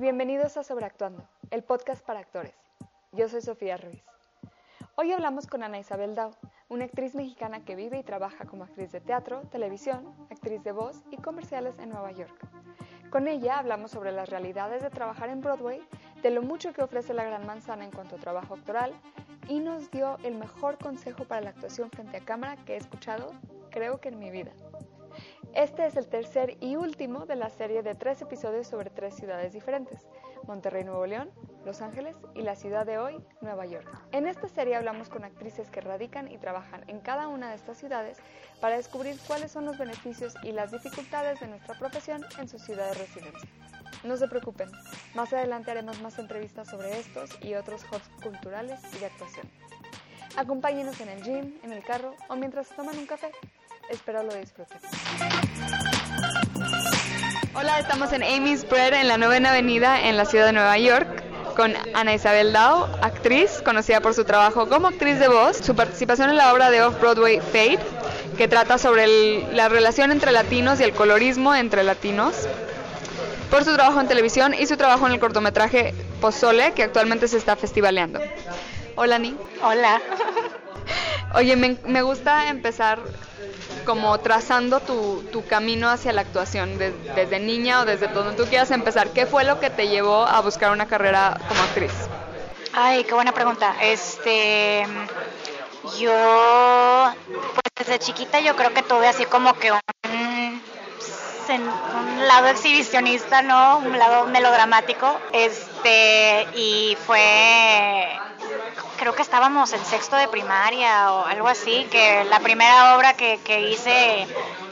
bienvenidos a Sobreactuando, el podcast para actores. Yo soy Sofía Ruiz. Hoy hablamos con Ana Isabel Dao, una actriz mexicana que vive y trabaja como actriz de teatro, televisión, actriz de voz y comerciales en Nueva York. Con ella hablamos sobre las realidades de trabajar en Broadway, de lo mucho que ofrece la Gran Manzana en cuanto a trabajo actoral y nos dio el mejor consejo para la actuación frente a cámara que he escuchado, creo que en mi vida. Este es el tercer y último de la serie de tres episodios sobre tres ciudades diferentes, Monterrey, Nuevo León, Los Ángeles y la ciudad de hoy, Nueva York. En esta serie hablamos con actrices que radican y trabajan en cada una de estas ciudades para descubrir cuáles son los beneficios y las dificultades de nuestra profesión en su ciudad de residencia. No se preocupen, más adelante haremos más entrevistas sobre estos y otros hubs culturales y de actuación. Acompáñenos en el gym, en el carro o mientras toman un café. Espero lo disfruten. Hola, estamos en Amy's Bread en la novena avenida en la ciudad de Nueva York con Ana Isabel Dao, actriz conocida por su trabajo como actriz de voz, su participación en la obra de Off-Broadway Fade, que trata sobre la relación entre latinos y el colorismo entre latinos, por su trabajo en televisión y su trabajo en el cortometraje Pozole, que actualmente se está festivaleando. Hola, Ni. Hola. Oye, me, me gusta empezar como trazando tu, tu camino hacia la actuación desde niña o desde donde tú quieras empezar. ¿Qué fue lo que te llevó a buscar una carrera como actriz? Ay, qué buena pregunta. Este, yo, pues desde chiquita yo creo que tuve así como que un, un lado exhibicionista, ¿no? Un lado melodramático. Este, y fue creo que estábamos en sexto de primaria o algo así, que la primera obra que, que hice,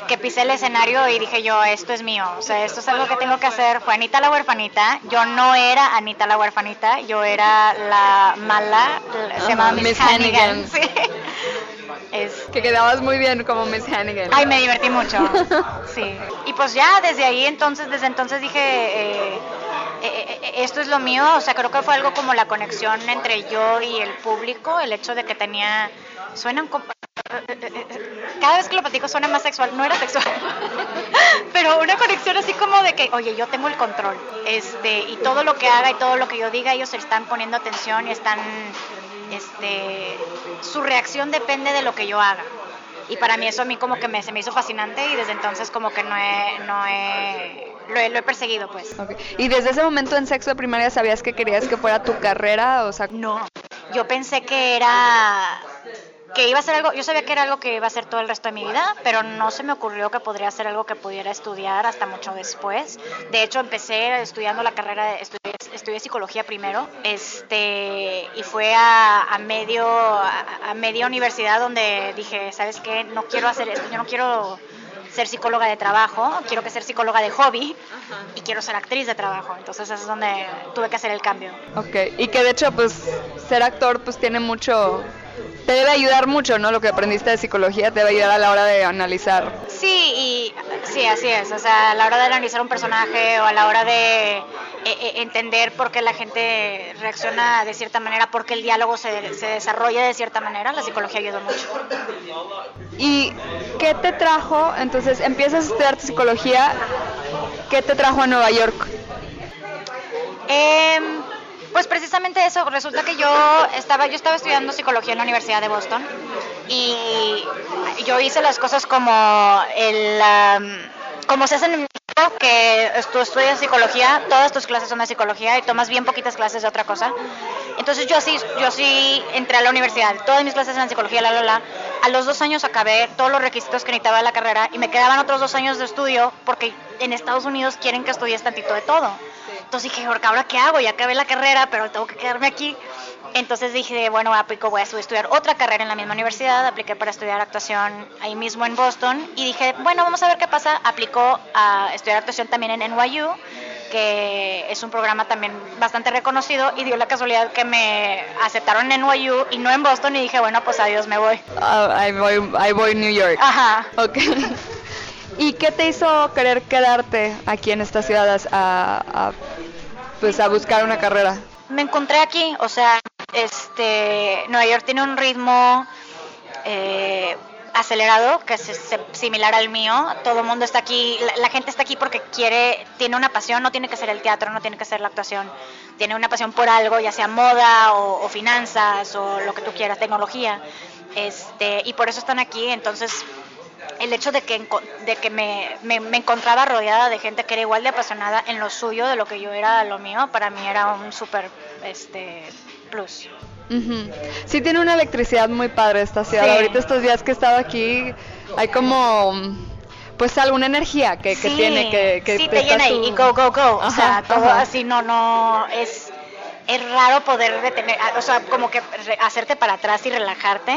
que pisé el escenario y dije yo, esto es mío, o sea, esto es algo que tengo que hacer, fue Anita la huerfanita, yo no era Anita la huerfanita, yo era la mala, se llamaba Miss, Hannigan. Es... Que quedabas muy bien como Miss Hannigan. Ay, me divertí mucho. Sí. Y pues ya desde ahí entonces, desde entonces dije, eh, eh, eh, esto es lo mío, o sea, creo que fue algo como la conexión entre yo y el público, el hecho de que tenía, suenan cada vez que lo platico suena más sexual, no era sexual, pero una conexión así como de que, oye, yo tengo el control, este, y todo lo que haga y todo lo que yo diga, ellos están poniendo atención y están, este, su reacción depende de lo que yo haga. Y para mí eso a mí como que me, se me hizo fascinante y desde entonces como que no he, no he lo he, lo he perseguido, pues. ¿Y desde ese momento en sexo de primaria sabías que querías que fuera tu carrera? O sea, no, yo pensé que era que iba a ser algo, yo sabía que era algo que iba a ser todo el resto de mi vida, pero no se me ocurrió que podría ser algo que pudiera estudiar hasta mucho después. De hecho, empecé estudiando la carrera, de, estudié, estudié psicología primero, este, y fue a, a medio, a, a media universidad donde dije, ¿sabes qué? No quiero hacer esto, yo no quiero ser psicóloga de trabajo, quiero que ser psicóloga de hobby y quiero ser actriz de trabajo. Entonces es donde tuve que hacer el cambio. Ok, y que de hecho pues ser actor pues tiene mucho, te debe ayudar mucho, ¿no? Lo que aprendiste de psicología te debe ayudar a la hora de analizar. Sí, y sí, así es. O sea, a la hora de analizar un personaje o a la hora de eh, entender por qué la gente reacciona de cierta manera, por qué el diálogo se, se desarrolla de cierta manera, la psicología ayuda mucho. ¿Y qué te trajo? Entonces, empiezas a estudiar psicología, ¿qué te trajo a Nueva York? Eh, pues precisamente eso, resulta que yo estaba, yo estaba estudiando psicología en la Universidad de Boston y yo hice las cosas como el... Um, como se hacen en México, que tú estudias psicología, todas tus clases son de psicología y tomas bien poquitas clases de otra cosa. Entonces yo así, yo sí entré a la universidad, todas mis clases eran psicología, la, la, la. A los dos años acabé todos los requisitos que necesitaba la carrera y me quedaban otros dos años de estudio porque en Estados Unidos quieren que estudies tantito de todo. Entonces dije, ¿ahora qué hago? Ya acabé la carrera, pero tengo que quedarme aquí. Entonces dije, bueno, aplico, voy a estudiar otra carrera en la misma universidad, apliqué para estudiar actuación ahí mismo en Boston y dije, bueno, vamos a ver qué pasa. Aplicó a estudiar actuación también en NYU, que es un programa también bastante reconocido y dio la casualidad que me aceptaron en NYU y no en Boston y dije, bueno, pues adiós, me voy. Uh, ahí voy, voy New York. Ajá. Ok. ¿Y qué te hizo querer quedarte aquí en estas ciudades a, a, pues a buscar una carrera? Me encontré aquí, o sea, este, Nueva York tiene un ritmo, eh, acelerado, que es similar al mío. Todo el mundo está aquí, la, gente está aquí porque quiere, tiene una pasión, no tiene que ser el teatro, no tiene que ser la actuación, tiene una pasión por algo, ya sea moda o, finanzas o lo que tú quieras, tecnología. Este, y por eso están aquí, entonces el hecho de que, de que me, me, encontraba rodeada de gente que era igual de apasionada en lo suyo de lo que yo era lo mío, para mí era un súper este, plus. Sí tiene una electricidad muy padre esta ciudad. Ahorita estos días que he estado aquí hay como pues alguna energía que, tiene que, que sí te, llena y go go go. O sea todo así no no es es raro poder detener o sea como que hacerte para atrás y relajarte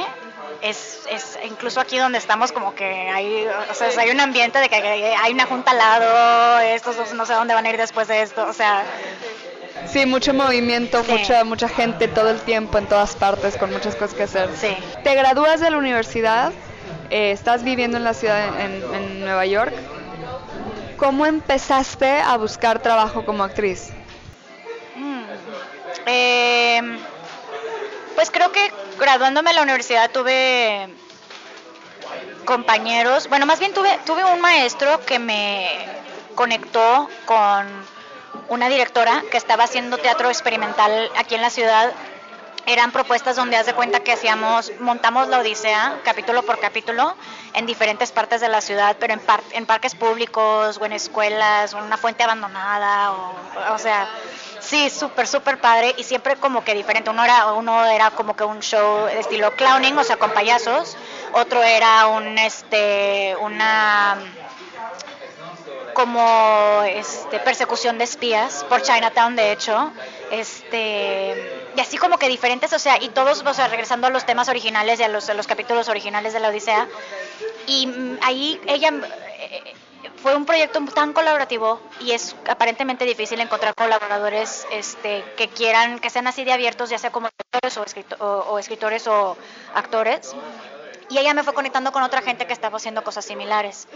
es, es incluso aquí donde estamos como que hay o sea hay un ambiente de que hay una junta al lado estos no sé dónde van a ir después de esto o sea Sí, mucho movimiento, mucha mucha gente todo el tiempo en todas partes con muchas cosas que hacer. Sí. Te gradúas de la universidad, eh, estás viviendo en la ciudad en, Nueva York. ¿Cómo empezaste a buscar trabajo como actriz? Mm. Em, pues creo que graduándome de la universidad tuve compañeros, bueno, más bien tuve, tuve un maestro que me conectó con una directora que estaba haciendo teatro experimental aquí en la ciudad. Eran propuestas donde haz de cuenta que hacíamos, montamos la Odisea capítulo por capítulo en diferentes partes de la ciudad, pero en, en parques públicos o en escuelas o en una fuente abandonada, o, o sea, sí, súper, súper padre y siempre como que diferente. Uno era, uno era como que un show de estilo clowning, o sea, con payasos, otro era un, este, una como este, persecución de espías por Chinatown, de hecho, este, y así como que diferentes, o sea, y todos, o sea, regresando a los temas originales y a los, los capítulos originales de la Odisea, y ahí ella fue un proyecto tan colaborativo y es aparentemente difícil encontrar colaboradores este, que quieran, que sean así de abiertos, ya sea como escritores o escritores o actores y ella me fue conectando con otra gente que estaba haciendo cosas similares.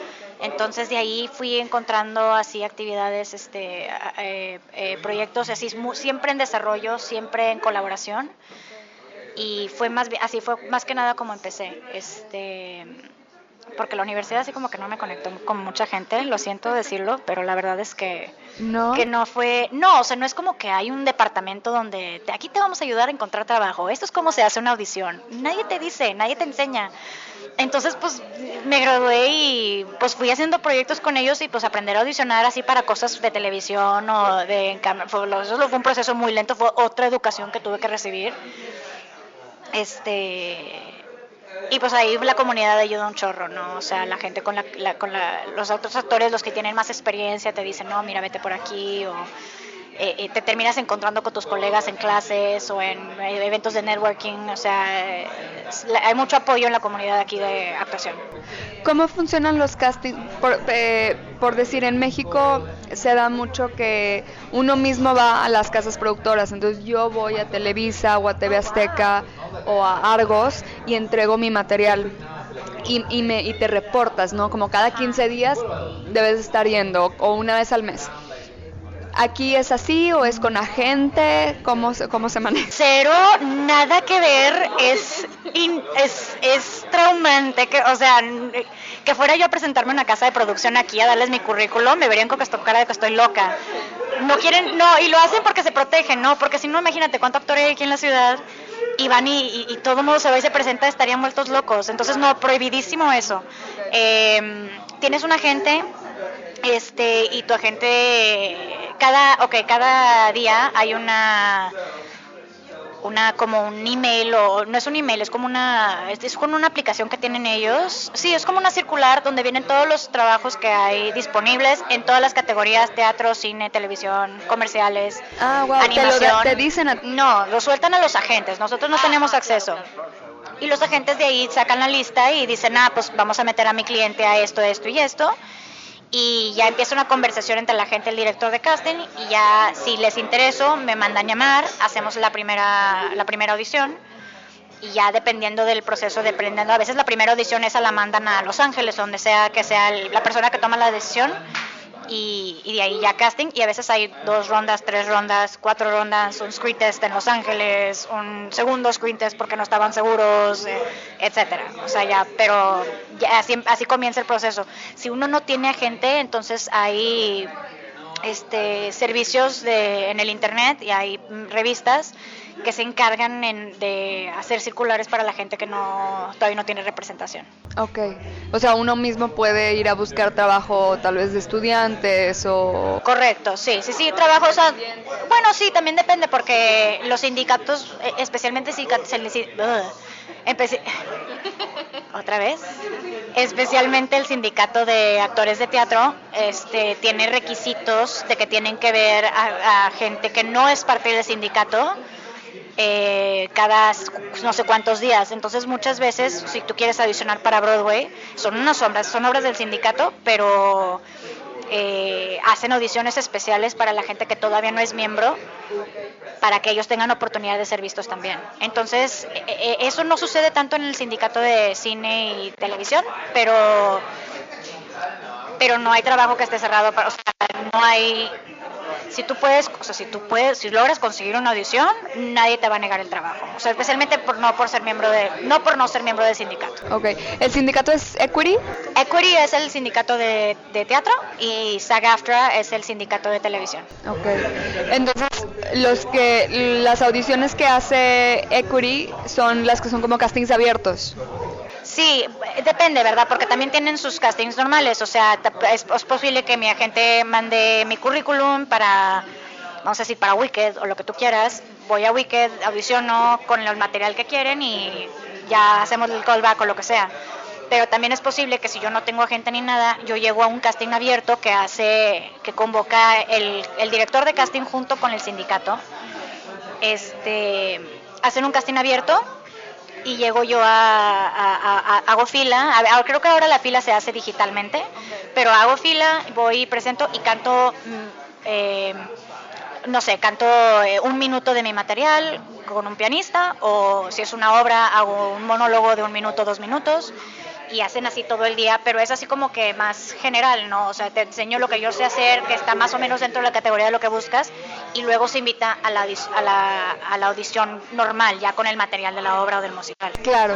Entonces de ahí fui encontrando así actividades, este, eh, eh, proyectos así siempre en desarrollo, siempre en colaboración. Y fue más así fue más que nada como empecé. Este, porque la universidad así como que no me conectó con mucha gente, lo siento decirlo, pero la verdad es que no, que no fue, no, o sea, no es como que hay un departamento donde aquí te vamos a ayudar a encontrar trabajo, esto es como se hace una audición, nadie te dice, nadie te enseña. Entonces, pues me gradué y pues fui haciendo proyectos con ellos y pues aprender a audicionar así para cosas de televisión o de eso fue un proceso muy lento, fue otra educación que tuve que recibir. Este y pues ahí la comunidad ayuda un chorro, ¿no? O sea, la gente con, la, con los otros actores, los que tienen más experiencia, te dicen, no, mira, vete por aquí, o eh, eh, te terminas encontrando con tus colegas en clases o en eh, eventos de networking, o sea, hay mucho apoyo en la comunidad aquí de actuación. ¿Cómo funcionan los castings? Por, por decir, en México se da mucho que uno mismo va a las casas productoras, entonces yo voy a Televisa o a TV Azteca o a Argos y entrego mi material. Y, y, me, y te reportas, ¿no? Como cada 15 días debes estar yendo o una vez al mes. ¿Aquí es así o es con agente? ¿Cómo, cómo se maneja? Cero, nada que ver, es, es, es traumante, que, o sea, que fuera yo a presentarme en una casa de producción aquí a darles mi currículum, me verían con cara de que estoy loca. No quieren, no, y lo hacen porque se protegen, ¿no? Porque si no, imagínate cuánto actor hay aquí en la ciudad y van y, todo el mundo se va y se presenta, estarían muertos locos. Entonces, no, prohibidísimo eso. Em, tienes un agente este y tu agente cada okay cada día hay una una como un email o no es un email es como una es, como una aplicación que tienen ellos. Sí es como una circular donde vienen todos los trabajos que hay disponibles en todas las categorías teatro cine televisión comerciales ah, animación. ¿Te, dicen no lo sueltan a los agentes. Nosotros no tenemos acceso. y los agentes de ahí sacan la lista y dicen ah pues vamos a meter a mi cliente a esto esto y esto y ya empieza una conversación entre la gente y el director de casting y ya si les intereso me mandan llamar, hacemos la primera, la primera audición. Y ya dependiendo del proceso, dependiendo, a veces la primera audición esa la mandan a Los Ángeles, donde sea que sea la persona que toma la decisión y, y de ahí ya casting y a veces hay dos rondas, tres rondas, cuatro rondas, un screen test en Los Ángeles, un segundo screen test porque no estaban seguros, eh, etcétera. O sea, ya, pero así, comienza el proceso. Si uno no tiene agente, entonces hay este, servicios de, en el internet y hay revistas que se encargan en- de hacer circulares para la gente que no todavía no tiene representación. Ok. O sea, uno mismo puede ir a buscar trabajo tal vez de estudiantes o... Correcto, sí, sí, sí, trabajo, o sea, bueno, sí, también depende porque los sindicatos, eh, especialmente sindicatos, el empecé- otra vez, especialmente el sindicato de actores de teatro, este, tiene requisitos de que tienen que ver a, a gente que no es parte del sindicato eh, cada no sé cuántos días. Entonces muchas veces, si tú quieres audicionar para Broadway, son unas obras, son obras del sindicato, pero eh, hacen audiciones especiales para la gente que todavía no es miembro, para que ellos tengan oportunidad de ser vistos también. Entonces, eh, eh, eso no sucede tanto en el sindicato de cine y televisión, pero pero no hay trabajo que esté cerrado para, o sea, no hay si tú puedes, o sea, si tú puedes, si logras conseguir una audición, nadie te va a negar el trabajo. O sea, especialmente por no por ser miembro de no por no ser miembro del sindicato. Ok. ¿El sindicato es Equity? Equity es el sindicato de, de teatro y SAG-AFTRA es el sindicato de televisión. Ok. Entonces, los que las audiciones que hace Equity son las que son como castings abiertos. Sí, depende, ¿verdad? Porque también tienen sus castings normales. O sea, es posible que mi agente mande mi currículum para, vamos a decir, para Wicked o lo que tú quieras. Voy a Wicked, audiciono con el material que quieren y ya hacemos el callback o lo que sea. Pero también es posible que si yo no tengo agente ni nada, yo llego a un casting abierto que hace, que convoca el, el director de casting junto con el sindicato. Este, hacen un casting abierto y llego yo a, a- hago fila, a- creo que ahora la fila se hace digitalmente, pero hago fila, voy presento y canto, mm, eh, no sé, canto eh, un minuto de mi material con un pianista o si es una obra hago un monólogo de un minuto, dos minutos y hacen así todo el día, pero es así como que más general, ¿no? O sea, te enseño lo que yo sé hacer, que está más o menos dentro de la categoría de lo que buscas, y luego se invita a la, a la, a la audición normal, ya con el material de la obra o del musical. Claro.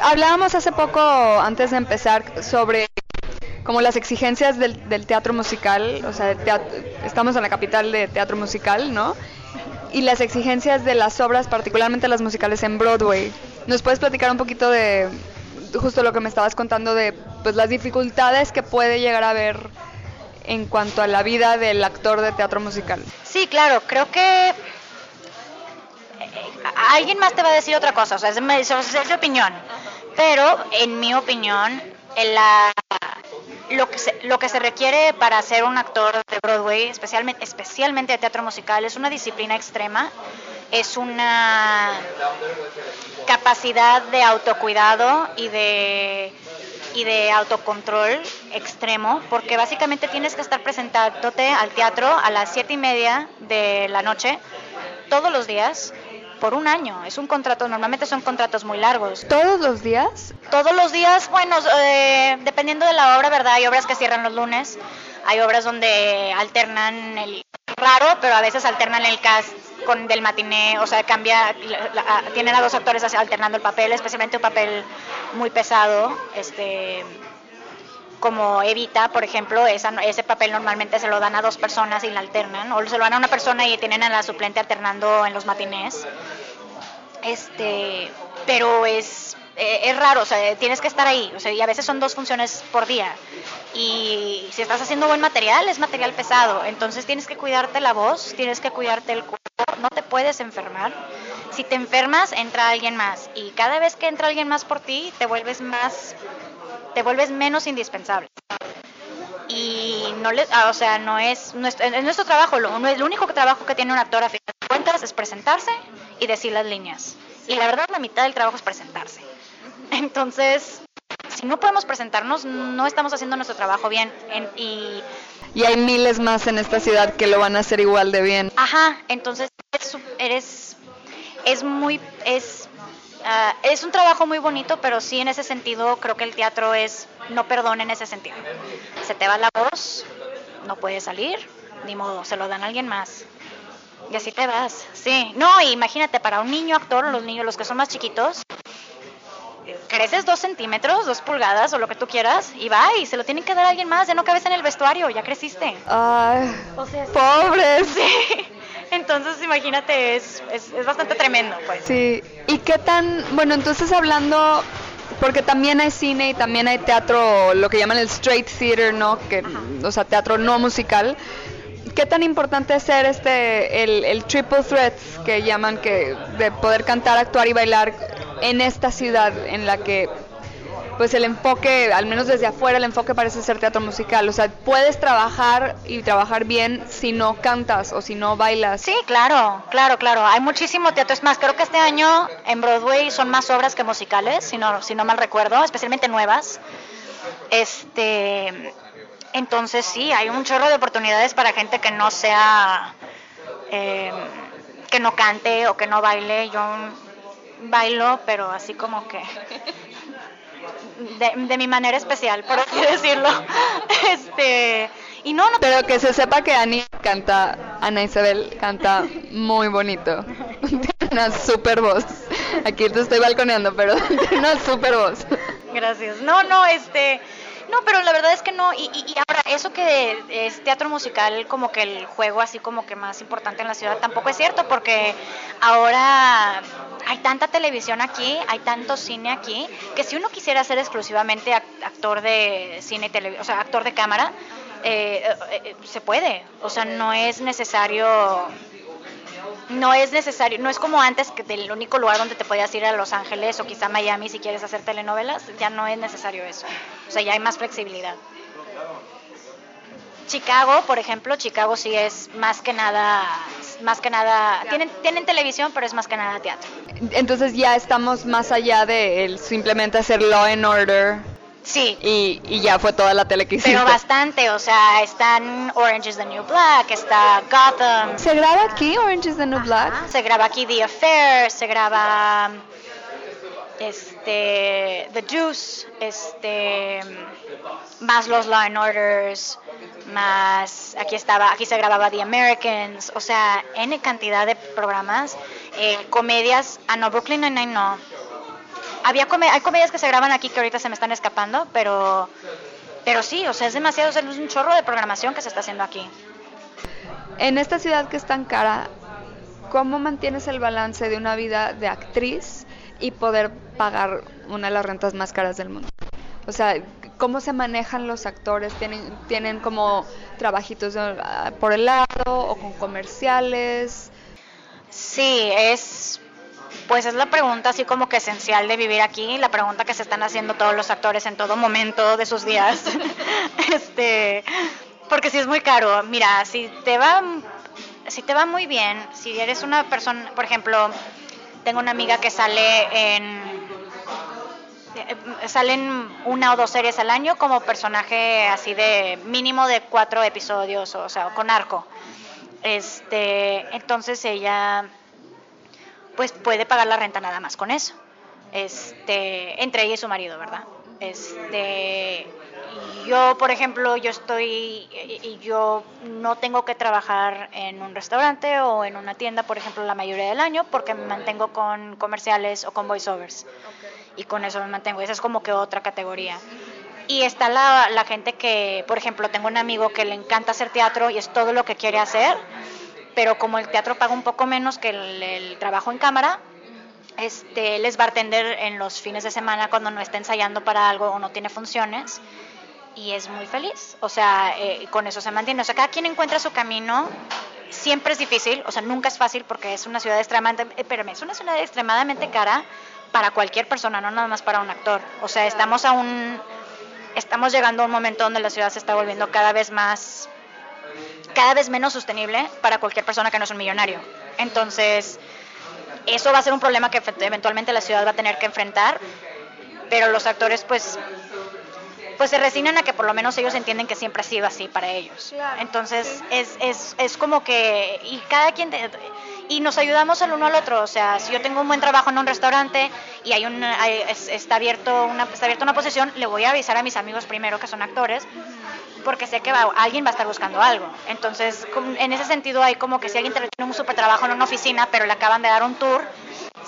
Hablábamos hace poco, antes de empezar, sobre como las exigencias del, teatro musical, o sea, estamos en la capital de teatro musical, ¿no? Y las exigencias de las obras, particularmente las musicales en Broadway. ¿Nos puedes platicar un poquito de justo lo que me estabas contando de pues las dificultades que puede llegar a haber en cuanto a la vida del actor de teatro musical? Sí, claro, creo que eh, alguien más te va a decir otra cosa, o sea, es, es opinión, pero en mi opinión, en la, lo, que se, lo que se requiere para ser un actor de Broadway, especialmente, especialmente de teatro musical, es una disciplina extrema, es una capacidad de autocuidado y de y de autocontrol extremo, porque básicamente tienes que estar presentándote al teatro a las siete y media de la noche todos los días por un año. Es un contrato, normalmente son contratos muy largos. ¿Todos los días? Todos los días, bueno, eh, dependiendo de la obra, ¿verdad? Hay obras que cierran los lunes, hay obras donde alternan el raro, pero a veces alternan el cast con del matiné, o sea, cambia, la- tienen a dos actores alternando el papel, especialmente un papel muy pesado, este como Evita, por ejemplo, esa, ese papel normalmente se lo dan a dos personas y la alternan, o se lo dan a una persona y tienen a la suplente alternando en los matinés. Este, pero es, eh, es raro, o sea, tienes que estar ahí, o sea, y a veces son dos funciones por día. Y si estás haciendo buen material, es material pesado, entonces tienes que cuidarte la voz, tienes que cuidarte el cuerpo, no te puedes enfermar. Si te enfermas, entra alguien más, y cada vez que entra alguien más por ti, te vuelves más, te vuelves menos indispensable y no le, ah, o sea, no es nuestro, es nuestro trabajo, lo, no es- el único trabajo que tiene un actor a fin de cuentas es presentarse y decir las líneas. Y la verdad la mitad del trabajo es presentarse. Entonces, si no podemos presentarnos, no estamos haciendo nuestro trabajo bien. En- y, Y hay miles más en esta ciudad que lo van a hacer igual de bien. ajá, entonces eres, eres es muy, es, ah, es un trabajo muy bonito, pero sí en ese sentido creo que el teatro es, no perdona en ese sentido. Se te va la voz, no puede salir, ni modo, se lo dan a alguien más. Y así te vas. Sí, no, imagínate, para un niño actor, los niños, los que son más chiquitos, creces dos centímetros, dos pulgadas o lo que tú quieras y va y se lo tienen que dar a alguien más, ya no cabes en el vestuario, ya creciste. Ay, pobres. Sí. Entonces, imagínate, es, es, es bastante tremendo, pues. Sí. ¿Y qué tan, bueno, entonces hablando, porque también hay cine y también hay teatro, lo que llaman el straight theater, ¿no? Que, o sea, teatro no musical. ¿Qué tan importante es ser este, el, el triple threat que llaman que de poder cantar, actuar y bailar en esta ciudad en la que pues el enfoque, al menos desde afuera, el enfoque parece ser teatro musical. O sea, puedes trabajar y trabajar bien si no cantas o si no bailas. Sí, claro, claro, claro. Hay muchísimo teatro. Es más, creo que este año en Broadway son más obras que musicales, si no, si no mal recuerdo, especialmente nuevas. Este, entonces sí, hay un chorro de oportunidades para gente que no sea, eh, que no cante o que no baile. Yo bailo, pero así como que de, de, mi manera especial, por así decirlo. Este, y no, no. Pero que se sepa que Ani canta, Ana Isabel canta muy bonito. Tiene una super voz. Aquí te estoy balconeando, pero tiene una super voz. Gracias. No, no, este. No, pero la verdad es que no. Y, y, ahora, eso que es teatro musical, como que el juego así como que más importante en la ciudad, tampoco es cierto, porque ahora hay tanta televisión aquí, hay tanto cine aquí, que si uno quisiera ser exclusivamente actor de cine y televisión, o sea, actor de cámara, eh, eh, se puede. O sea, no es necesario no es necesario, no es como antes que el único lugar donde te podías ir a Los Ángeles o quizá Miami si quieres hacer telenovelas, ya no es necesario eso. O sea, ya hay más flexibilidad. Chicago, por ejemplo, Chicago sí es más que nada, más que nada, tienen, tienen televisión, pero es más que nada teatro. Entonces ya estamos más allá de el simplemente hacer Law and Order Sí. Y, y, ya fue toda la tele que hiciste. Pero bastante, o sea, están Orange is the New Black, está Gotham. ¿Se graba aquí Orange is the New Black? Ajá. Se graba aquí The Affair, se graba este The Juice, este más los Law and Orders, más aquí estaba, aquí se grababa The Americans, o sea, N cantidad de programas, eh, comedias, ah no, Brooklyn Nine-Nine no, había come hay comedias que se graban aquí que ahorita se me están escapando, pero pero sí, o sea, es demasiado, o sea, es un chorro de programación que se está haciendo aquí. En esta ciudad que es tan cara, ¿cómo mantienes el balance de una vida de actriz y poder pagar una de las rentas más caras del mundo? O sea, ¿cómo se manejan los actores? ¿Tienen, tienen como trabajitos por el lado o con comerciales? Sí, es pues es la pregunta así como que esencial de vivir aquí, la pregunta que se están haciendo todos los actores en todo momento de sus días. este, porque si es muy caro. Mira, si te va si te va muy bien, si eres una persona, por ejemplo, tengo una amiga que sale en salen una o dos series al año como personaje así de mínimo de cuatro episodios, o sea, con arco. Este, entonces ella pues puede pagar la renta nada más con eso. Este, entre ella y su marido, ¿verdad? Este, yo, por ejemplo, yo estoy y yo no tengo que trabajar en un restaurante o en una tienda, por ejemplo, la mayoría del año porque me mantengo con comerciales o con voiceovers. Y con eso me mantengo. Esa es como que otra categoría. Y está la, la gente que, por ejemplo, tengo un amigo que le encanta hacer teatro y es todo lo que quiere hacer pero como el teatro paga un poco menos que el, trabajo en cámara, este, él es bartender en los fines de semana cuando no está ensayando para algo o no tiene funciones y es muy feliz. O sea, eh, con eso se mantiene. O sea, cada quien encuentra su camino. Siempre es difícil, o sea, nunca es fácil porque es una ciudad extremadamente, eh, es una ciudad extremadamente cara para cualquier persona, no nada más para un actor. O sea, estamos a un, estamos llegando a un momento donde la ciudad se está volviendo cada vez más cada vez menos sostenible para cualquier persona que no es un millonario. Entonces, eso va a ser un problema que eventualmente la ciudad va a tener que enfrentar, pero los actores pues pues se resignan a que por lo menos ellos entienden que siempre ha sido así para ellos. Entonces es, es, es como que, y cada quien, y nos ayudamos el uno al otro, o sea, si yo tengo un buen trabajo en un restaurante y hay un, está, abierto una, está abierta una posición, le voy a avisar a mis amigos primero que son actores, porque sé que alguien va a estar buscando algo. Entonces, en ese sentido hay como que si alguien tiene un super trabajo en una oficina, pero le acaban de dar un tour,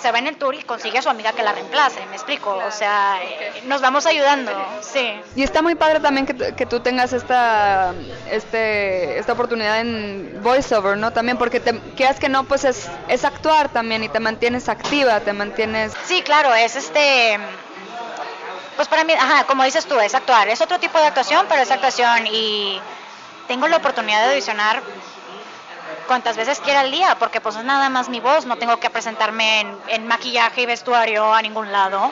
se va en el tour y consigue a su amiga que la reemplace, me explico, o sea, eh, nos vamos ayudando, sí. Y está muy padre también que, que tú tengas esta, este, esta oportunidad en voiceover, ¿no? También porque te quieras que no, pues es, es actuar también y te mantienes activa, te mantienes... Sí, claro, es este... Pues para mí, ajá, como dices tú, es actuar, es otro tipo de actuación, pero es actuación y tengo la oportunidad de audicionar cuantas veces quiera al día, porque pues es nada más mi voz, no tengo que presentarme en, maquillaje y vestuario a ningún lado.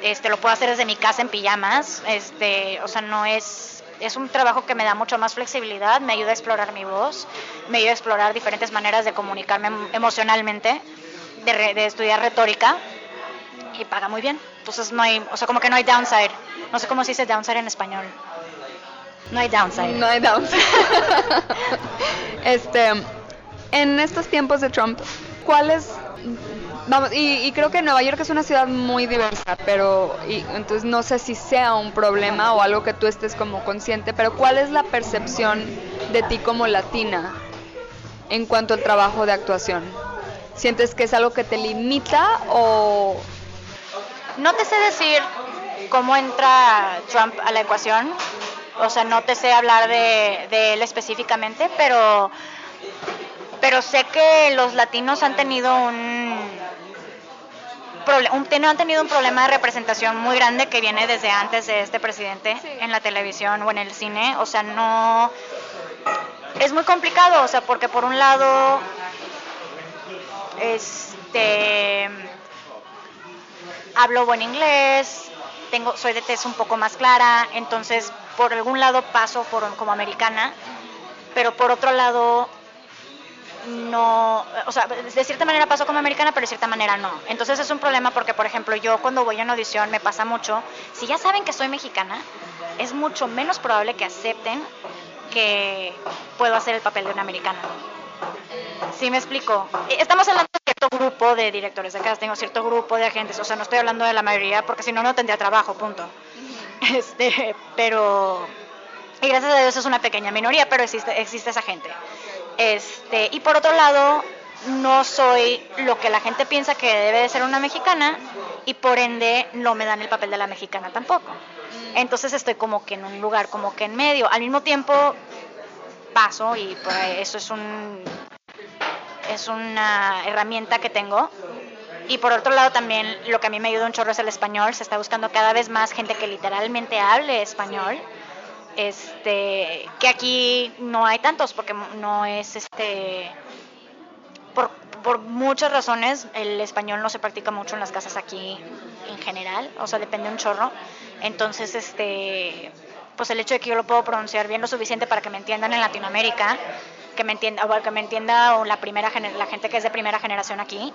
Este, lo puedo hacer desde mi casa en pijamas, este, o sea, no es, es un trabajo que me da mucho más flexibilidad, me ayuda a explorar mi voz, me ayuda a explorar diferentes maneras de comunicarme emocionalmente, de, de estudiar retórica y paga muy bien. Entonces no hay, o sea, como que no hay downside. No sé cómo se dice downside en español. No hay downside. No hay downside. este, en estos tiempos de Trump, ¿cuáles Vamos, y, creo que Nueva York es una ciudad muy diversa, pero y, entonces no sé si sea un problema o algo que tú estés como consciente, pero ¿cuál es la percepción de ti como latina en cuanto al trabajo de actuación? ¿Sientes que es algo que te limita o...? No te sé decir cómo entra Trump a la ecuación, o sea, no te sé hablar de, de él específicamente, pero pero sé que los latinos han tenido un, han tenido un problema de representación muy grande que viene desde antes de este presidente en la televisión o en el cine. O sea, no. Es muy complicado, o sea, porque por un lado. Este. Hablo buen inglés, tengo, soy de tez un poco más clara, entonces por algún lado paso por, como americana, pero por otro lado no, o sea, de cierta manera paso como americana, pero de cierta manera no. Entonces es un problema porque, por ejemplo, yo cuando voy a una audición me pasa mucho, si ya saben que soy mexicana, es mucho menos probable que acepten que puedo hacer el papel de una americana. ¿Sí me explico? Estamos hablando cierto grupo de directores de casting o cierto grupo de agentes, o sea, no estoy hablando de la mayoría porque si no, no tendría trabajo, punto. Este, pero... Y gracias a Dios es una pequeña minoría, pero existe, existe esa gente. Este, y por otro lado, no soy lo que la gente piensa que debe de ser una mexicana y por ende no me dan el papel de la mexicana tampoco. Entonces estoy como que en un lugar como que en medio. Al mismo tiempo paso y pues, eso es un es una herramienta que tengo. Y por otro lado también lo que a mí me ayuda un chorro es el español. Se está buscando cada vez más gente que literalmente hable español este que aquí no hay tantos porque no es este por, por, muchas razones el español no se practica mucho en las casas aquí en general o sea depende un chorro entonces este pues el hecho de que yo lo puedo pronunciar bien lo suficiente para que me entiendan en Latinoamérica que me entienda o que me entienda o la primera la gente que es de primera generación aquí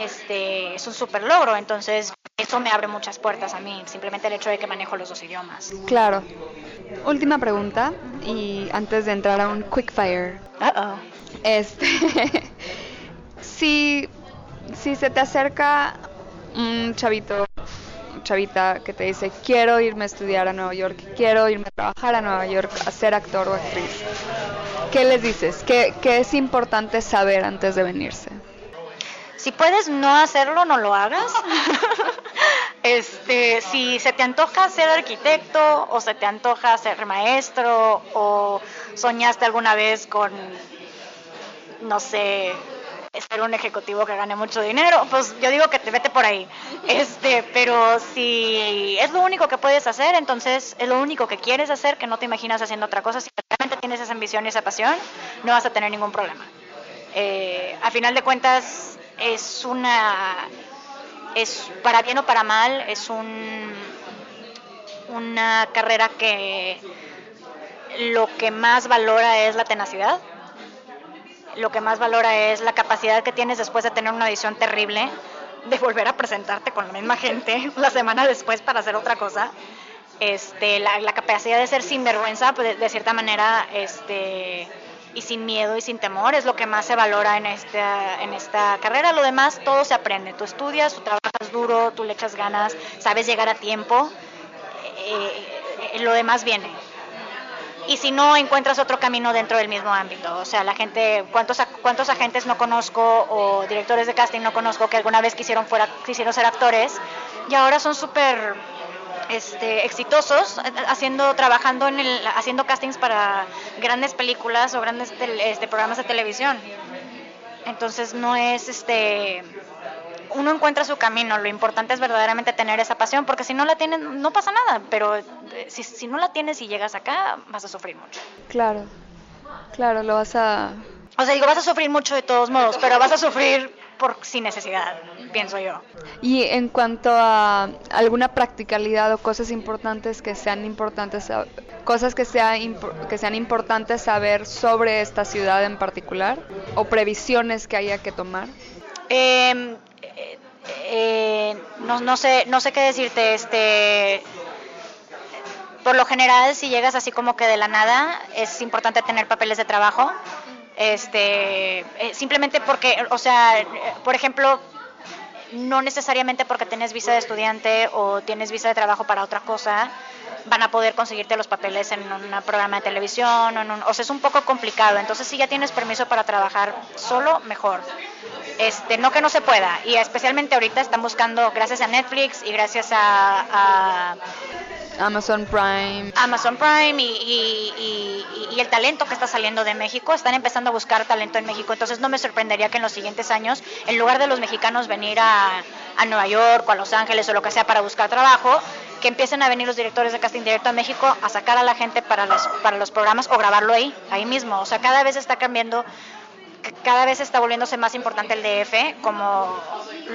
este es un super logro. Entonces eso me abre muchas puertas a mí simplemente el hecho de que manejo los dos idiomas. Claro. Última pregunta y antes de entrar a un quick fire. Este, si, si se te acerca un chavito, chavita que te dice, quiero irme a estudiar a Nueva York, quiero irme a trabajar a Nueva York, a ser actor o actriz, ¿qué les dices? ¿Qué, qué es importante saber antes de venirse? Si puedes no hacerlo, no lo hagas. este, si se te antoja ser arquitecto o se te antoja ser maestro o soñaste alguna vez con, no sé, ser un ejecutivo que gane mucho dinero, pues yo digo que te vete por ahí. Este, pero si es lo único que puedes hacer, entonces es lo único que quieres hacer, que no te imaginas haciendo otra cosa, tienes esa ambición y esa pasión, no vas a tener ningún problema. Eh, a final de cuentas, es una, es para bien o para mal, es un, una carrera que lo que más valora es la tenacidad, lo que más valora es la capacidad que tienes después de tener una edición terrible, de volver a presentarte con la misma gente la semana después para hacer otra cosa este, la, capacidad de ser sinvergüenza, pues, de, cierta manera, este, y sin miedo y sin temor es lo que más se valora en esta, en esta carrera. Lo demás, todo se aprende. Tú estudias, tú trabajas duro, tú le echas ganas, sabes llegar a tiempo. eh, eh, lo demás viene. Y si no, encuentras otro camino dentro del mismo ámbito. O sea, la gente, ¿cuántos, cuántos agentes no conozco o directores de casting no conozco que alguna vez quisieron, fuera, quisieron ser actores y ahora son súper este, exitosos eh, haciendo trabajando en el, haciendo castings para grandes películas o grandes este, programas de televisión. Entonces no es este uno encuentra su camino. Lo importante es verdaderamente tener esa pasión porque si no la tienes no pasa nada. Pero eh, si, si no la tienes y llegas acá vas a sufrir mucho. Claro, claro, lo vas a... o sea digo vas a sufrir mucho de todos modos pero vas a sufrir por sin necesidad pienso yo Y en cuanto a alguna practicalidad o cosas importantes que sean importantes, sab- cosas que, sea impo- que sean importantes saber sobre esta ciudad en particular o previsiones que haya que tomar. Eh, eh, eh, no, no sé no sé qué decirte este por lo general si llegas así como que de la nada es importante tener papeles de trabajo este eh, simplemente porque o sea por ejemplo no necesariamente porque tienes visa de estudiante o tienes visa de trabajo para otra cosa van a poder conseguirte los papeles en un programa de televisión o, en un- o sea es un poco complicado. Entonces si ya tienes permiso para trabajar solo mejor. Este no que no se pueda. Y especialmente ahorita están buscando gracias a Netflix y gracias a Amazon Prime. Amazon Prime y, y- y- y el talento que está saliendo de México. Están empezando a buscar talento en México. Entonces no me sorprendería que en los siguientes años, en lugar de los mexicanos venir a, a Nueva York o a Los Ángeles o lo que sea para buscar trabajo, que empiecen a venir los directores de casting directo a México a sacar a la gente para, las, para los programas o grabarlo ahí, ahí mismo. O sea, cada vez está cambiando cada vez está volviéndose más importante el DF como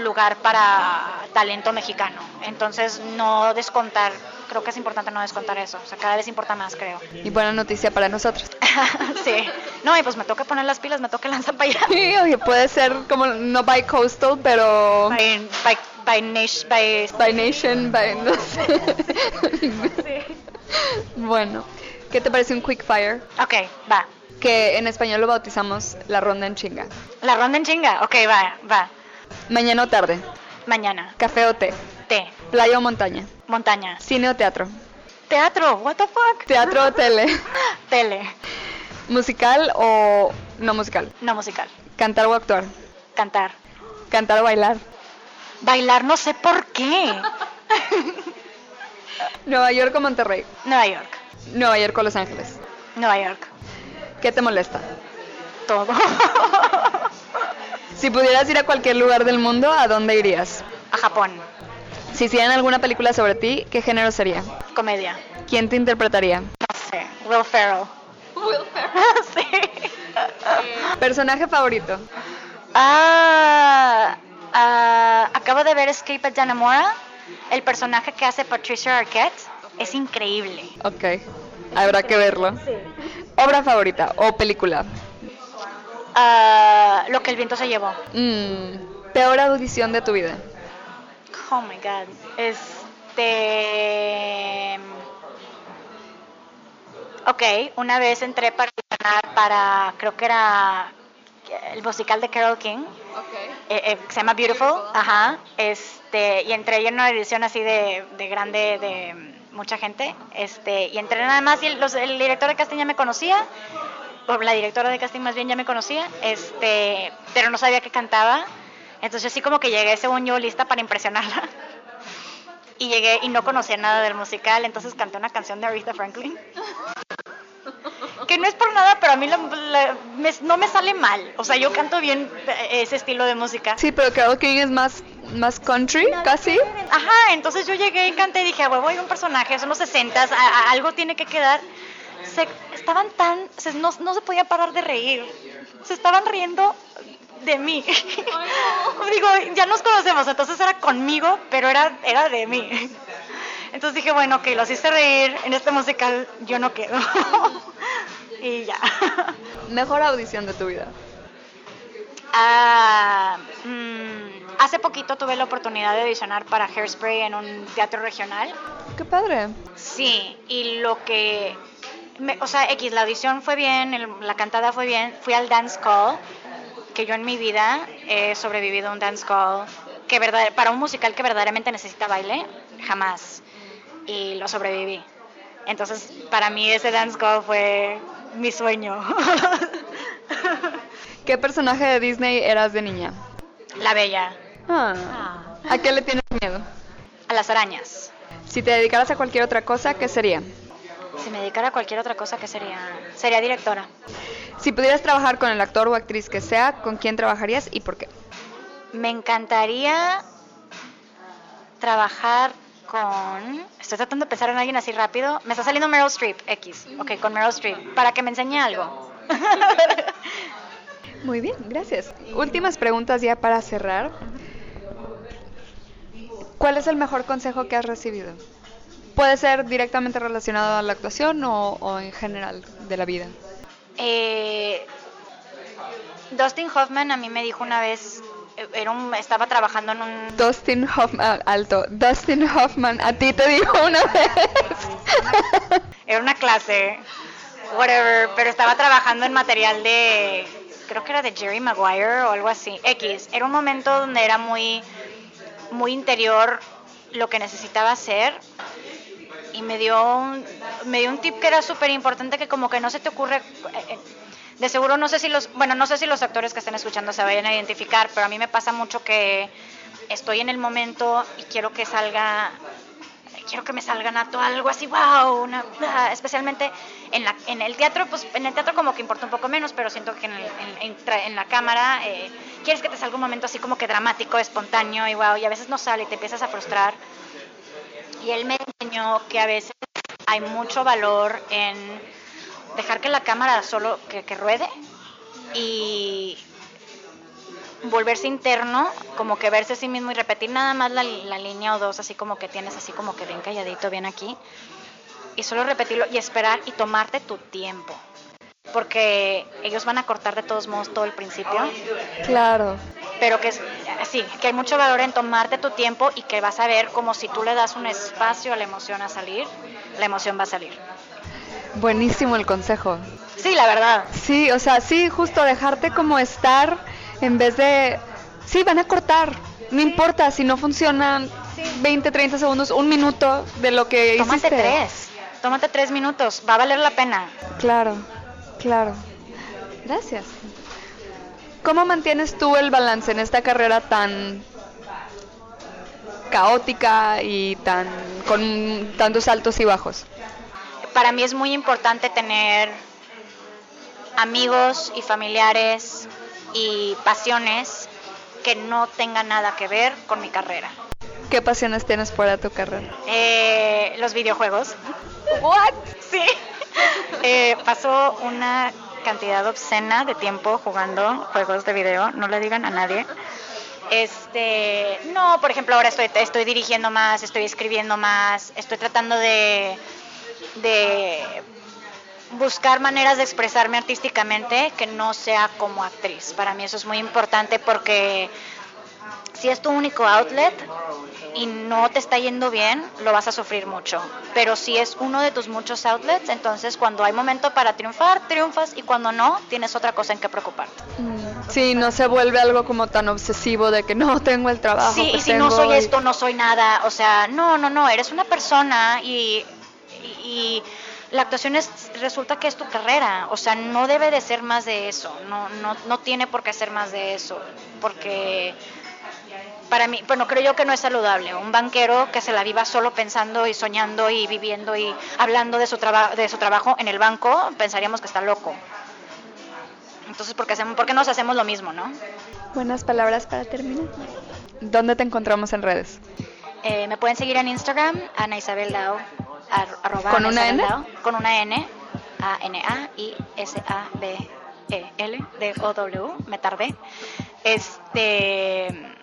lugar para talento mexicano. Entonces, no descontar, creo que es importante no descontar eso. O sea, cada vez importa más, creo. Y buena noticia para nosotros. sí. No, y pues me toca poner las pilas, me toca lanzar para allá. Sí, oye, puede ser como no by coastal, pero By, by, by, nation- by- by nation, by no sé. Bueno, ¿qué te parece un quick fire? Ok, va. Que en español lo bautizamos la ronda en chinga. La ronda en chinga. Ok, va, va. Mañana o tarde, Mañana. café o té, Té. playa o montaña, Montaña. cine o teatro, Teatro. What the fuck? teatro o tele, Tele. musical o no musical, No musical. cantar o actuar, Cantar. cantar o bailar, Bailar, no sé por qué. Nueva York o Monterrey, Nueva York. Nueva York o Los Ángeles. Nueva York. ¿Qué te molesta? Todo. Si pudieras ir a cualquier lugar del mundo, ¿a dónde irías? A Japón. Si hicieran alguna película sobre ti, ¿qué género sería? Comedia. ¿Quién te interpretaría? No sé. Will Ferrell. Will Ferrell. sí. Personaje favorito. Ah, ah, acabo de ver Escape at Dannemora. El personaje que hace Patricia Arquette es increíble. Ok, habrá que verlo. Obra favorita o película. Ah, lo que el viento se llevó. Mm, peor audición de tu vida. Oh my god. Este. Ok, una vez entré para para, creo que era el musical de Carol King, eh, eh, que se llama Beautiful, ajá, este, y entré en una edición así de, de grande, de mucha gente, este, y entré nada más y el, los- director de casting ya me conocía, o la directora de casting más bien ya me conocía, este, pero no sabía que cantaba, entonces así como que llegué según yo lista para impresionarla. Y llegué y no conocía nada del musical, entonces canté una canción de Aretha Franklin. Que no es por nada, pero a mí no me sale mal. O sea, yo canto bien eh, ese estilo de música. Sí, pero Carol King es más, más country, casi. Ajá, entonces yo llegué y canté y dije, a huevo, hay un personaje, son los 60, algo tiene que quedar. Se, estaban tan, se- no, no se podía parar de reír. Se estaban riendo de mí. Digo, ya nos conocemos, entonces era conmigo, pero era, era de mí. Entonces dije, bueno, ok, los hice reír, en este musical yo no quedo. y ya. Mejor audición de tu vida. Ah, mm, hace poquito tuve la oportunidad de audicionar para Hairspray en un teatro regional. Qué padre. Sí, y lo que, me- o sea, X, la audición fue bien, el- la cantada fue bien, fui al dance call, que yo en mi vida he sobrevivido a un dance call, que verdad, para un musical que verdaderamente necesita baile, jamás, y lo sobreviví. Entonces, para mí ese dance call fue mi sueño. ¿Qué personaje de Disney eras de niña? la bella. Ah, ¿A qué le tienes miedo? A las arañas. Si te dedicaras a cualquier otra cosa, ¿qué sería? Si me dedicara a cualquier otra cosa, ¿qué sería? Sería directora. Si pudieras trabajar con el actor o actriz que sea, ¿con quién trabajarías y por qué? Me encantaría trabajar con... Estoy tratando de pensar en alguien así rápido. Me está saliendo Meryl Streep, X. Ok, con Meryl Streep. Para que me enseñe algo. Muy bien, gracias. Últimas preguntas ya para cerrar. ¿Cuál es el mejor consejo que has recibido? Puede ser directamente relacionado a la actuación o, o en general de la vida. Eh, Dustin Hoffman a mí me dijo una vez... eh, Era un, estaba trabajando en un... Dustin Hoffman, alto. Dustin Hoffman, a ti te dijo una vez. Era una clase, whatever, pero estaba trabajando en material de, creo que era de Jerry Maguire o algo así, X. Era un momento donde era muy, muy interior lo que necesitaba hacer y me dio un, me dio un tip que era súper importante que como que no se te ocurre, eh, eh, de seguro no sé si los, bueno, no sé si los actores que estén escuchando se vayan a identificar, pero a mí me pasa mucho que estoy en el momento y quiero que salga quiero que me salga nato algo así, wow, una, especialmente en, la, en el teatro, pues en el teatro como que importa un poco menos, pero siento que en, el- en- en la cámara eh, quieres que te salga un momento así como que dramático, espontáneo y wow, y a veces no sale y te empiezas a frustrar. Y él me enseñó que a veces hay mucho valor en dejar que la cámara solo que, que ruede y volverse interno, como que verse a sí mismo y repetir nada más la, la línea o dos, así como que tienes así como que bien calladito, bien aquí, y solo repetirlo y esperar y tomarte tu tiempo, porque ellos van a cortar de todos modos todo el principio, Claro. pero que es así, que hay mucho valor en tomarte tu tiempo y que vas a ver como si tú le das un espacio a la emoción a salir, la emoción va a salir. Buenísimo el consejo. Sí, la verdad. Sí, o sea, sí, justo dejarte como estar en vez de... Sí, van a cortar. No importa si no funcionan 20, 30 segundos, un minuto de lo que Tómate hiciste. tres, tómate tres minutos, va a valer la pena. Claro, claro. Gracias. ¿Cómo mantienes tú el balance en esta carrera tan caótica y tan con tantos altos y bajos? para mí es muy importante tener amigos y familiares y pasiones que no tengan nada que ver con mi carrera. ¿Qué pasiones tienes fuera de tu carrera? Eh, los videojuegos. What? Sí. Eh, paso una cantidad obscena de tiempo jugando juegos de video, no le digan a nadie. Este, no, por ejemplo, ahora estoy, estoy dirigiendo más, estoy escribiendo más, estoy tratando de, de buscar maneras de expresarme artísticamente que no sea como actriz. Para mí eso es muy importante porque si es tu único outlet y no te está yendo bien, lo vas a sufrir mucho. Pero si es uno de tus muchos outlets, entonces cuando hay momento para triunfar, triunfas y cuando no, tienes otra cosa en que preocuparte. Sí, no se vuelve algo como tan obsesivo de que no tengo el trabajo. Sí, que y si no soy y- esto, no soy nada. O sea, no, no, no, eres una persona y, y- y la actuación es, resulta que es tu carrera. O sea, no debe de ser más de eso. No, no, no tiene por qué ser más de eso. Porque para mí, bueno, creo yo que no es saludable. Un banquero que se la viva solo pensando y soñando y viviendo y hablando de su, traba- de su trabajo en el banco, pensaríamos que está loco. Entonces, ¿por qué, hacemos, por qué nos hacemos lo mismo, no? Buenas palabras para terminar. ¿Dónde te encontramos en redes? Eh, me pueden seguir en Instagram, Ana Isabel Dao, ar- arroba ¿Con Ana una Isabel N? Dao, con una N, A-N-A-I-S-A-B-E-L-D-O-W, me tardé. Este,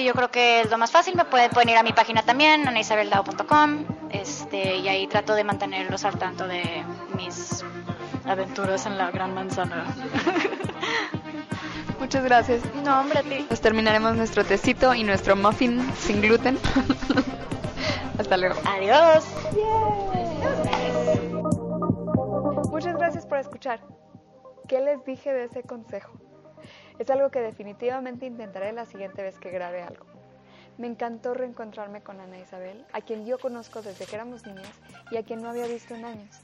sí, yo creo que es lo más fácil, me pueden, pueden ir a mi página también, anaisabeldao.com, este, y ahí trato de mantenerlos al tanto de mis aventuras en la Gran Manzana. Muchas gracias. no, hombre, a ti. Pues terminaremos nuestro tecito y nuestro muffin sin gluten. Hasta luego. Adiós. Muchas gracias por escuchar. ¿Qué les dije de ese consejo? Es algo que definitivamente intentaré la siguiente vez que grabe algo. Me encantó reencontrarme con Ana Isabel, a quien yo conozco desde que éramos niñas y a quien no había visto en años.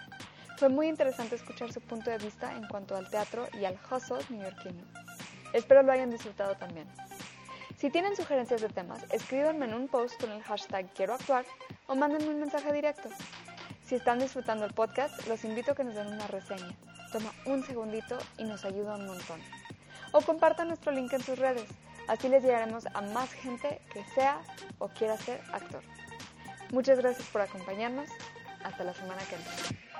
Fue muy interesante escuchar su punto de vista en cuanto al teatro y al hustle neoyorquino. Espero lo hayan disfrutado también. Si tienen sugerencias de temas, escríbanme en un post con el hashtag quiero actuar o mándenme un mensaje directo. Si están disfrutando el podcast, los invito a que nos den una reseña. Toma un segundito y nos ayuda un montón. O compartan nuestro link en sus redes. Así les llegaremos a más gente que sea o quiera ser actor. Muchas gracias por acompañarnos. Hasta la semana que viene.